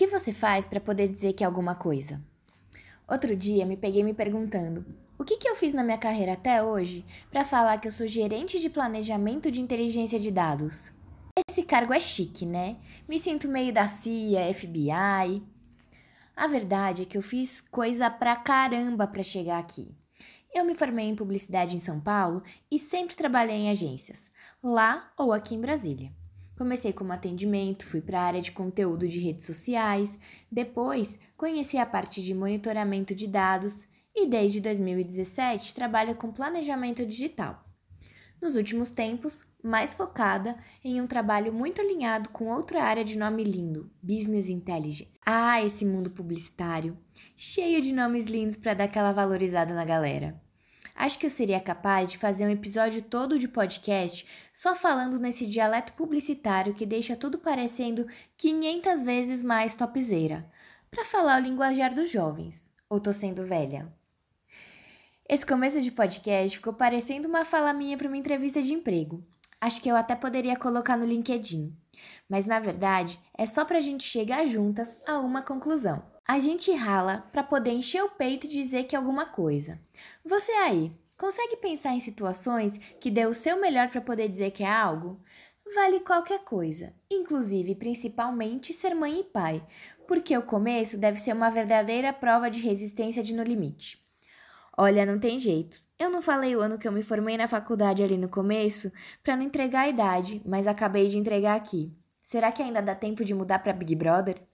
que você faz para poder dizer que é alguma coisa? Outro dia me peguei me perguntando: o que, que eu fiz na minha carreira até hoje para falar que eu sou gerente de planejamento de inteligência de dados? Esse cargo é chique, né? Me sinto meio da CIA, FBI. A verdade é que eu fiz coisa pra caramba para chegar aqui. Eu me formei em publicidade em São Paulo e sempre trabalhei em agências, lá ou aqui em Brasília. Comecei como atendimento, fui para a área de conteúdo de redes sociais, depois conheci a parte de monitoramento de dados e desde 2017 trabalho com planejamento digital. Nos últimos tempos, mais focada em um trabalho muito alinhado com outra área de nome lindo, Business Intelligence. Ah, esse mundo publicitário, cheio de nomes lindos para dar aquela valorizada na galera. Acho que eu seria capaz de fazer um episódio todo de podcast só falando nesse dialeto publicitário que deixa tudo parecendo 500 vezes mais topzeira, para falar o linguajar dos jovens. Ou tô sendo velha? Esse começo de podcast ficou parecendo uma fala minha para uma entrevista de emprego. Acho que eu até poderia colocar no LinkedIn. Mas na verdade, é só pra gente chegar juntas a uma conclusão. A gente rala para poder encher o peito e dizer que é alguma coisa. Você aí, consegue pensar em situações que deu o seu melhor para poder dizer que é algo? Vale qualquer coisa, inclusive principalmente ser mãe e pai, porque o começo deve ser uma verdadeira prova de resistência de no limite. Olha, não tem jeito. Eu não falei o ano que eu me formei na faculdade ali no começo para não entregar a idade, mas acabei de entregar aqui. Será que ainda dá tempo de mudar para Big Brother?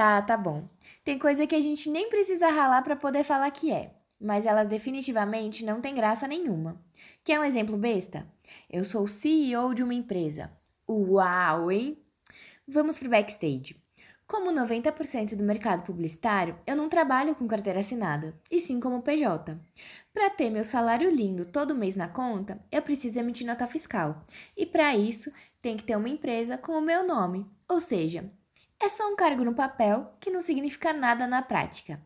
Tá, tá bom. Tem coisa que a gente nem precisa ralar para poder falar que é, mas elas definitivamente não têm graça nenhuma. Quer um exemplo besta? Eu sou CEO de uma empresa. Uau, hein? Vamos pro backstage. Como 90% do mercado publicitário, eu não trabalho com carteira assinada, e sim como PJ. Para ter meu salário lindo todo mês na conta, eu preciso emitir nota fiscal. E para isso, tem que ter uma empresa com o meu nome, ou seja, é só um cargo no papel que não significa nada na prática.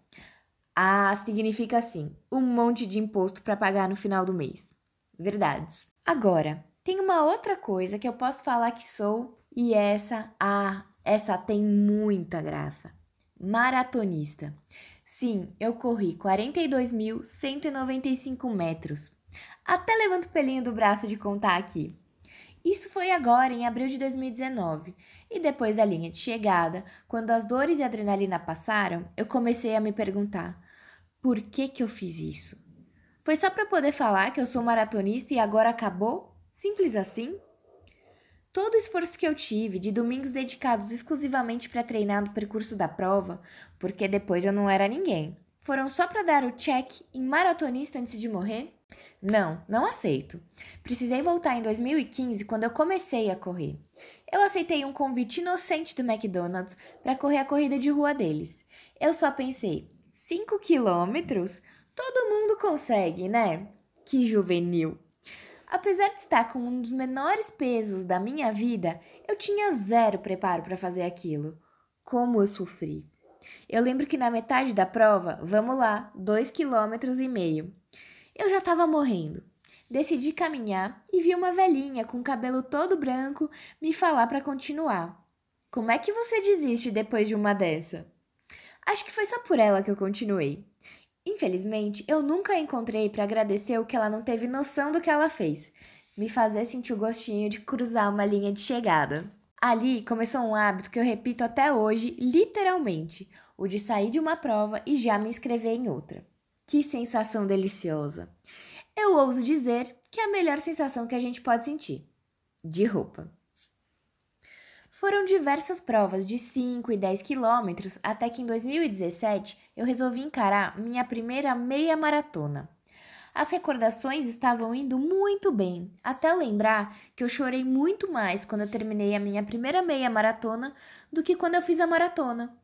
Ah, significa sim, um monte de imposto para pagar no final do mês. Verdades. Agora, tem uma outra coisa que eu posso falar que sou e essa, ah, essa tem muita graça. Maratonista. Sim, eu corri 42.195 metros. Até levanto o pelinho do braço de contar aqui. Isso foi agora, em abril de 2019. E depois da linha de chegada, quando as dores e a adrenalina passaram, eu comecei a me perguntar: por que que eu fiz isso? Foi só para poder falar que eu sou maratonista e agora acabou? Simples assim? Todo o esforço que eu tive de domingos dedicados exclusivamente para treinar no percurso da prova, porque depois eu não era ninguém, foram só para dar o check em maratonista antes de morrer? Não, não aceito. Precisei voltar em 2015 quando eu comecei a correr. Eu aceitei um convite inocente do McDonald's para correr a corrida de rua deles. Eu só pensei, 5 quilômetros? Todo mundo consegue, né? Que juvenil! Apesar de estar com um dos menores pesos da minha vida, eu tinha zero preparo para fazer aquilo. Como eu sofri! Eu lembro que na metade da prova, vamos lá, dois quilômetros e meio. Eu já estava morrendo. Decidi caminhar e vi uma velhinha com cabelo todo branco me falar para continuar. Como é que você desiste depois de uma dessa? Acho que foi só por ela que eu continuei. Infelizmente, eu nunca a encontrei para agradecer o que ela não teve noção do que ela fez, me fazer sentir o gostinho de cruzar uma linha de chegada. Ali começou um hábito que eu repito até hoje, literalmente, o de sair de uma prova e já me inscrever em outra. Que sensação deliciosa! Eu ouso dizer que é a melhor sensação que a gente pode sentir. De roupa. Foram diversas provas de 5 e 10 quilômetros até que em 2017 eu resolvi encarar minha primeira meia maratona. As recordações estavam indo muito bem, até lembrar que eu chorei muito mais quando eu terminei a minha primeira meia maratona do que quando eu fiz a maratona.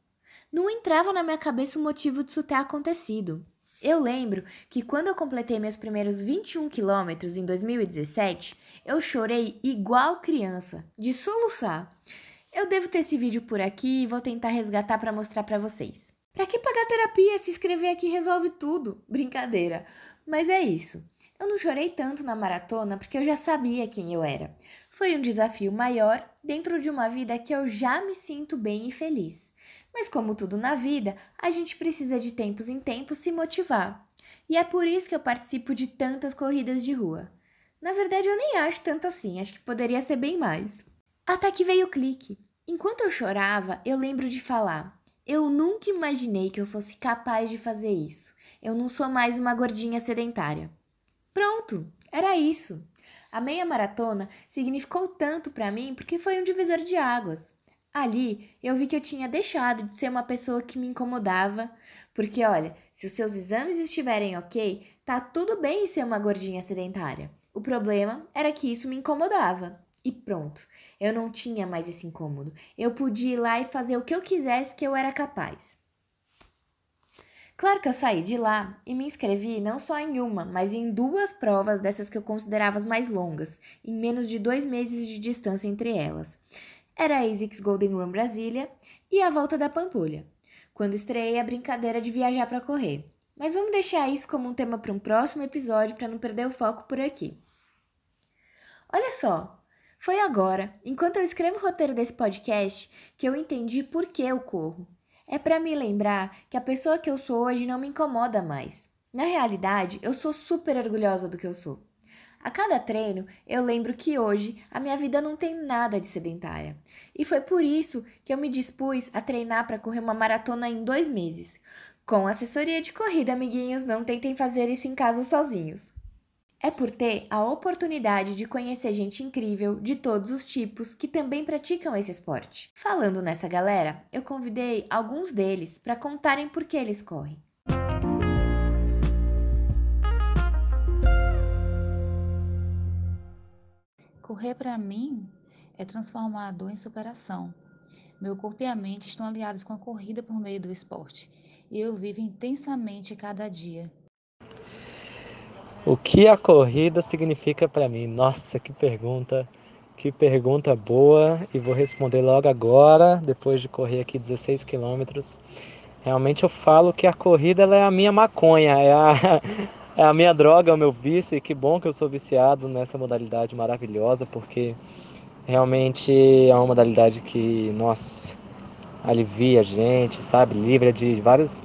Não entrava na minha cabeça o motivo disso ter acontecido. Eu lembro que quando eu completei meus primeiros 21 quilômetros em 2017, eu chorei igual criança, de soluçar. Eu devo ter esse vídeo por aqui e vou tentar resgatar para mostrar para vocês. Para que pagar terapia? Se inscrever aqui resolve tudo. Brincadeira. Mas é isso. Eu não chorei tanto na maratona porque eu já sabia quem eu era. Foi um desafio maior dentro de uma vida que eu já me sinto bem e feliz. Mas como tudo na vida, a gente precisa de tempos em tempos se motivar. E é por isso que eu participo de tantas corridas de rua. Na verdade, eu nem acho tanto assim, acho que poderia ser bem mais. Até que veio o clique. Enquanto eu chorava, eu lembro de falar: Eu nunca imaginei que eu fosse capaz de fazer isso. Eu não sou mais uma gordinha sedentária. Pronto, era isso. A meia maratona significou tanto para mim porque foi um divisor de águas. Ali eu vi que eu tinha deixado de ser uma pessoa que me incomodava, porque olha, se os seus exames estiverem ok, tá tudo bem ser uma gordinha sedentária. O problema era que isso me incomodava. E pronto, eu não tinha mais esse incômodo. Eu podia ir lá e fazer o que eu quisesse que eu era capaz. Claro que eu saí de lá e me inscrevi não só em uma, mas em duas provas dessas que eu considerava as mais longas, em menos de dois meses de distância entre elas. Era a ASICS Golden Run Brasília e a Volta da Pampulha, quando estreiei a brincadeira de viajar para correr. Mas vamos deixar isso como um tema para um próximo episódio para não perder o foco por aqui. Olha só, foi agora, enquanto eu escrevo o roteiro desse podcast, que eu entendi por que eu corro. É para me lembrar que a pessoa que eu sou hoje não me incomoda mais. Na realidade, eu sou super orgulhosa do que eu sou. A cada treino, eu lembro que hoje a minha vida não tem nada de sedentária. E foi por isso que eu me dispus a treinar para correr uma maratona em dois meses. Com assessoria de corrida, amiguinhos, não tentem fazer isso em casa sozinhos. É por ter a oportunidade de conhecer gente incrível de todos os tipos que também praticam esse esporte. Falando nessa galera, eu convidei alguns deles para contarem por que eles correm. Correr para mim é transformar a dor em superação. Meu corpo e a mente estão aliados com a corrida por meio do esporte, e eu vivo intensamente cada dia. O que a corrida significa para mim? Nossa, que pergunta, que pergunta boa e vou responder logo agora, depois de correr aqui 16 quilômetros. Realmente eu falo que a corrida é a minha maconha, é a, é a minha droga, é o meu vício e que bom que eu sou viciado nessa modalidade maravilhosa, porque realmente é uma modalidade que, nossa, alivia a gente, sabe? Livra de vários,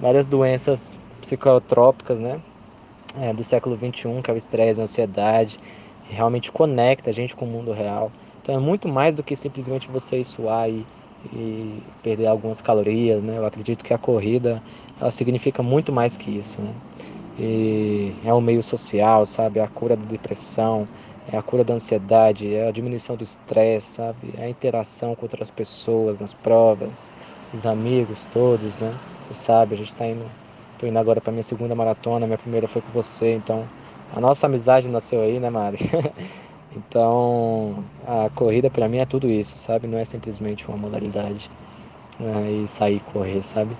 várias doenças psicotrópicas, né? é, do século XXI, que é o estresse, a ansiedade, realmente conecta a gente com o mundo real. Então é muito mais do que simplesmente você suar e, e perder algumas calorias, né? Eu acredito que a corrida ela significa muito mais que isso, né? E é um meio social, sabe? É a cura da depressão, é a cura da ansiedade, é a diminuição do estresse, sabe? É a interação com outras pessoas nas provas, os amigos todos, né? Você sabe, a gente está indo Tô indo agora para minha segunda maratona, minha primeira foi com você, então a nossa amizade nasceu aí, né, Mari? então, a corrida para mim é tudo isso, sabe? Não é simplesmente uma modalidade né? e sair correr, sabe?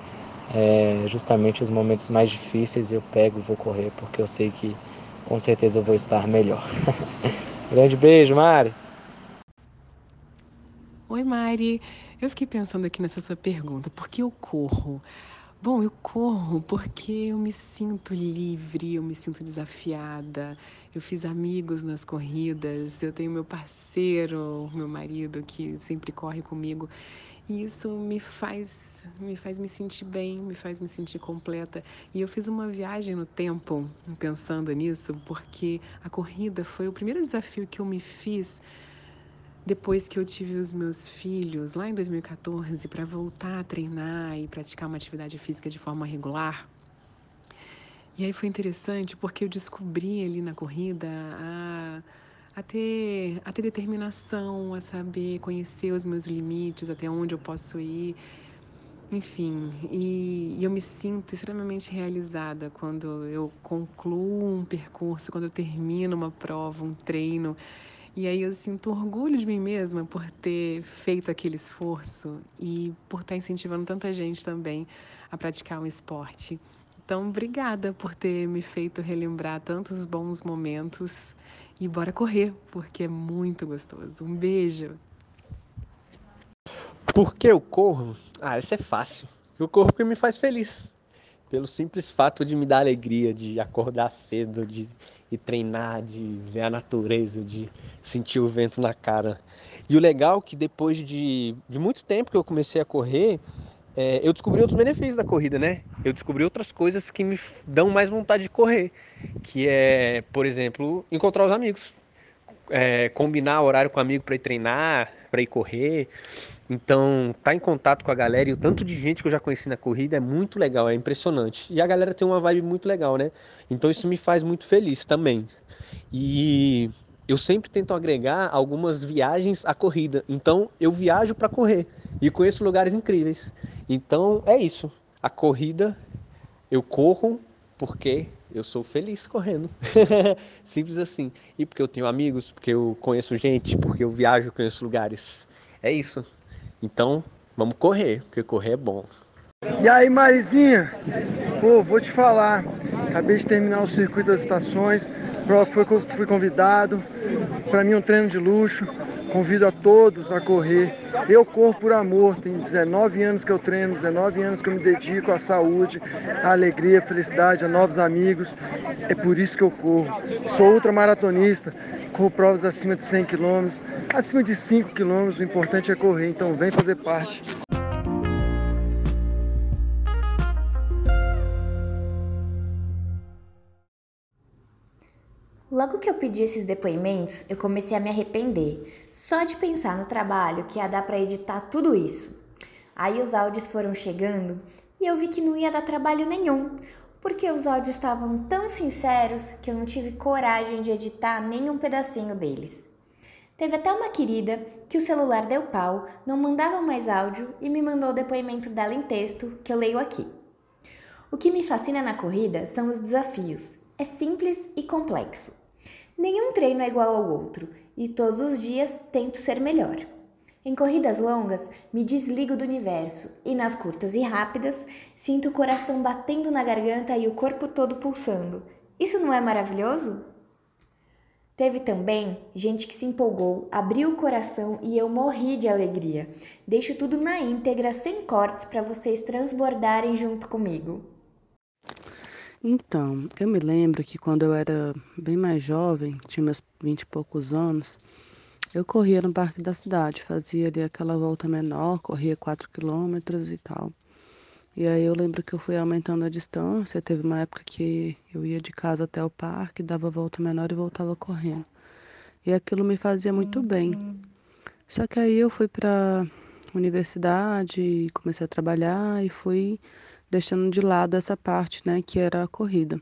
É justamente os momentos mais difíceis eu pego e vou correr, porque eu sei que com certeza eu vou estar melhor. Grande beijo, Mari! Oi, Mari. Eu fiquei pensando aqui nessa sua pergunta, por que eu corro? Bom, eu corro porque eu me sinto livre, eu me sinto desafiada. Eu fiz amigos nas corridas, eu tenho meu parceiro, meu marido que sempre corre comigo. E isso me faz me faz me sentir bem, me faz me sentir completa. E eu fiz uma viagem no tempo pensando nisso, porque a corrida foi o primeiro desafio que eu me fiz depois que eu tive os meus filhos, lá em 2014, para voltar a treinar e praticar uma atividade física de forma regular. E aí foi interessante porque eu descobri ali na corrida a, a, ter, a ter determinação, a saber conhecer os meus limites, até onde eu posso ir. Enfim, e, e eu me sinto extremamente realizada quando eu concluo um percurso, quando eu termino uma prova, um treino. E aí eu sinto orgulho de mim mesma por ter feito aquele esforço e por estar incentivando tanta gente também a praticar um esporte. Então, obrigada por ter me feito relembrar tantos bons momentos e bora correr, porque é muito gostoso. Um beijo. Por que eu corro? Ah, isso é fácil. Eu corro porque me faz feliz. Pelo simples fato de me dar alegria, de acordar cedo, de e treinar, de ver a natureza, de sentir o vento na cara. E o legal é que depois de, de muito tempo que eu comecei a correr, é, eu descobri outros benefícios da corrida, né? Eu descobri outras coisas que me dão mais vontade de correr, que é, por exemplo, encontrar os amigos, é, combinar horário com amigo para ir treinar, para ir correr. Então, tá em contato com a galera e o tanto de gente que eu já conheci na corrida é muito legal, é impressionante. E a galera tem uma vibe muito legal, né? Então isso me faz muito feliz também. E eu sempre tento agregar algumas viagens à corrida. Então, eu viajo para correr e conheço lugares incríveis. Então, é isso. A corrida eu corro porque eu sou feliz correndo. Simples assim. E porque eu tenho amigos, porque eu conheço gente, porque eu viajo, conheço lugares. É isso. Então, vamos correr, porque correr é bom. E aí, Marizinha? Pô, vou te falar. Acabei de terminar o circuito das estações, prova que fui convidado. Para mim, um treino de luxo. Convido a todos a correr. Eu corro por amor, tem 19 anos que eu treino, 19 anos que eu me dedico à saúde, à alegria, à felicidade, a novos amigos. É por isso que eu corro. Sou ultramaratonista, corro provas acima de 100 km, acima de 5 km, o importante é correr, então vem fazer parte. Logo que eu pedi esses depoimentos, eu comecei a me arrepender, só de pensar no trabalho que ia dar para editar tudo isso. Aí os áudios foram chegando e eu vi que não ia dar trabalho nenhum, porque os áudios estavam tão sinceros que eu não tive coragem de editar nenhum pedacinho deles. Teve até uma querida que o celular deu pau, não mandava mais áudio e me mandou o depoimento dela em texto, que eu leio aqui. O que me fascina na corrida são os desafios. É simples e complexo. Nenhum treino é igual ao outro e todos os dias tento ser melhor. Em corridas longas, me desligo do universo e nas curtas e rápidas, sinto o coração batendo na garganta e o corpo todo pulsando. Isso não é maravilhoso? Teve também gente que se empolgou, abriu o coração e eu morri de alegria. Deixo tudo na íntegra, sem cortes, para vocês transbordarem junto comigo. Então, eu me lembro que quando eu era bem mais jovem, tinha meus vinte e poucos anos, eu corria no parque da cidade, fazia ali aquela volta menor, corria quatro quilômetros e tal. E aí eu lembro que eu fui aumentando a distância, teve uma época que eu ia de casa até o parque, dava volta menor e voltava correndo. E aquilo me fazia muito bem. Só que aí eu fui para universidade, comecei a trabalhar e fui deixando de lado essa parte, né, que era a corrida.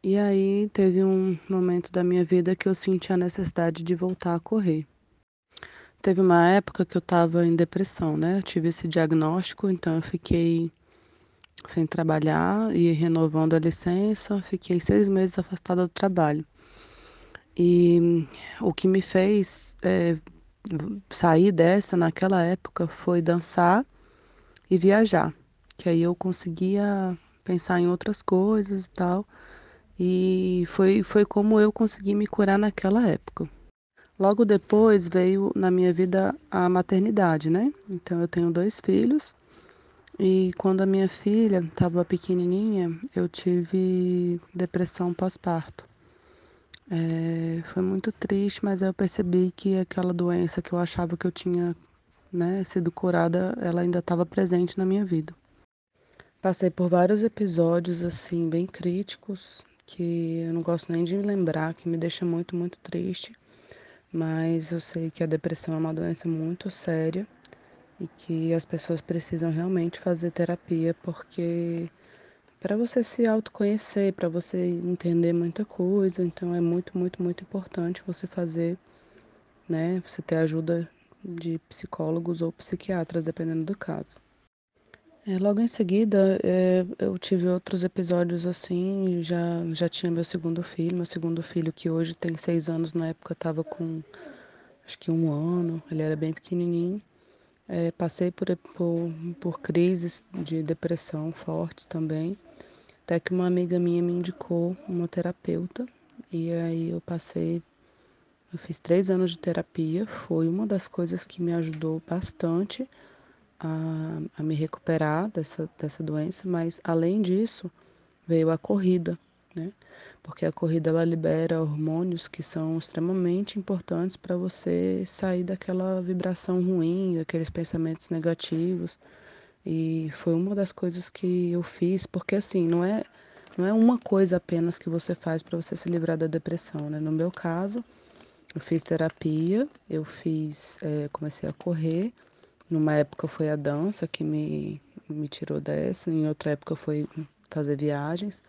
E aí teve um momento da minha vida que eu senti a necessidade de voltar a correr. Teve uma época que eu estava em depressão, né? Eu tive esse diagnóstico, então eu fiquei sem trabalhar e renovando a licença, fiquei seis meses afastada do trabalho. E o que me fez é, sair dessa naquela época foi dançar e viajar que aí eu conseguia pensar em outras coisas e tal. E foi, foi como eu consegui me curar naquela época. Logo depois veio na minha vida a maternidade, né? Então eu tenho dois filhos. E quando a minha filha estava pequenininha, eu tive depressão pós-parto. É, foi muito triste, mas eu percebi que aquela doença que eu achava que eu tinha né, sido curada, ela ainda estava presente na minha vida. Passei por vários episódios assim bem críticos que eu não gosto nem de me lembrar, que me deixa muito, muito triste. Mas eu sei que a depressão é uma doença muito séria e que as pessoas precisam realmente fazer terapia porque para você se autoconhecer, para você entender muita coisa, então é muito, muito, muito importante você fazer, né, você ter ajuda de psicólogos ou psiquiatras, dependendo do caso. É, logo em seguida, é, eu tive outros episódios assim, já, já tinha meu segundo filho, meu segundo filho que hoje tem seis anos, na época estava com acho que um ano, ele era bem pequenininho. É, passei por, por, por crises de depressão fortes também, até que uma amiga minha me indicou uma terapeuta, e aí eu passei, eu fiz três anos de terapia, foi uma das coisas que me ajudou bastante a, a me recuperar dessa, dessa doença, mas além disso veio a corrida, né? Porque a corrida ela libera hormônios que são extremamente importantes para você sair daquela vibração ruim, daqueles pensamentos negativos. E foi uma das coisas que eu fiz, porque assim, não é não é uma coisa apenas que você faz para você se livrar da depressão, né? No meu caso, eu fiz terapia, eu fiz, é, comecei a correr. Numa época foi a dança que me, me tirou dessa, em outra época foi fazer viagens.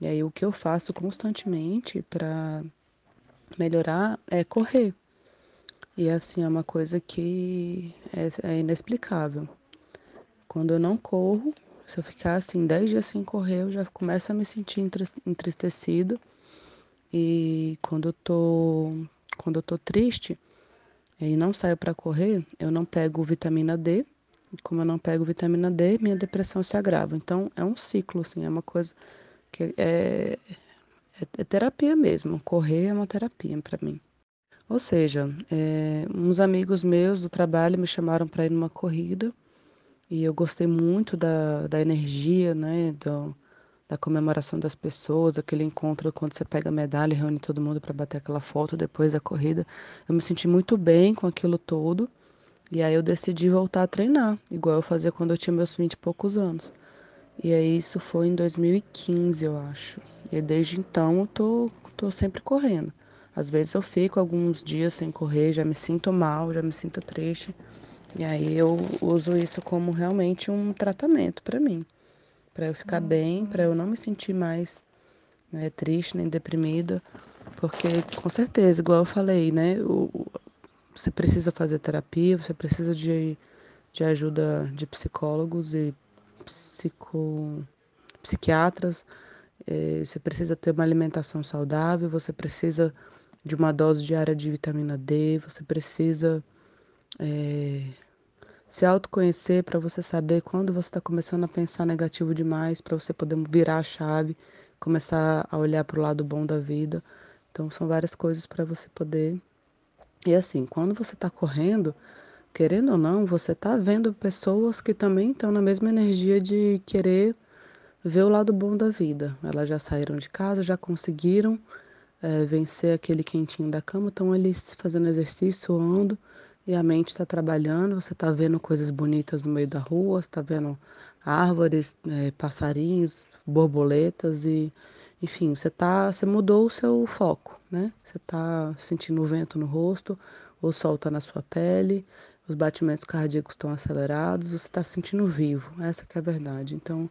E aí o que eu faço constantemente para melhorar é correr. E assim é uma coisa que é, é inexplicável. Quando eu não corro, se eu ficar assim 10 dias sem correr, eu já começo a me sentir entristecido. E quando eu tô, quando eu tô triste e não saio para correr, eu não pego vitamina D. Como eu não pego vitamina D, minha depressão se agrava. Então é um ciclo, assim, é uma coisa que é, é, é terapia mesmo. Correr é uma terapia para mim. Ou seja, é, uns amigos meus do trabalho me chamaram para ir numa corrida e eu gostei muito da, da energia, né, do, da comemoração das pessoas, aquele encontro quando você pega a medalha e reúne todo mundo para bater aquela foto depois da corrida. Eu me senti muito bem com aquilo todo e aí eu decidi voltar a treinar, igual eu fazia quando eu tinha meus 20 e poucos anos. E aí isso foi em 2015, eu acho. E desde então eu tô, tô sempre correndo. Às vezes eu fico alguns dias sem correr, já me sinto mal, já me sinto triste. E aí eu uso isso como realmente um tratamento para mim, para eu ficar bem, para eu não me sentir mais né, triste nem deprimida, porque com certeza, igual eu falei, né, o, você precisa fazer terapia, você precisa de, de ajuda de psicólogos e psico, psiquiatras, eh, você precisa ter uma alimentação saudável, você precisa de uma dose diária de vitamina D, você precisa é, se autoconhecer para você saber quando você está começando a pensar negativo demais, para você poder virar a chave, começar a olhar para o lado bom da vida. Então, são várias coisas para você poder. E assim, quando você está correndo, querendo ou não, você está vendo pessoas que também estão na mesma energia de querer ver o lado bom da vida. Elas já saíram de casa, já conseguiram é, vencer aquele quentinho da cama, estão ali fazendo exercício, suando, e a mente está trabalhando, você está vendo coisas bonitas no meio da rua, está vendo árvores, é, passarinhos, borboletas e enfim, você tá, você mudou o seu foco, né? Você está sentindo o vento no rosto, o sol está na sua pele, os batimentos cardíacos estão acelerados, você está sentindo vivo. Essa que é a verdade. Então,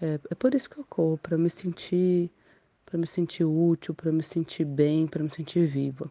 é, é por isso que eu corro, para me sentir para me sentir útil, para me sentir bem, para me sentir viva.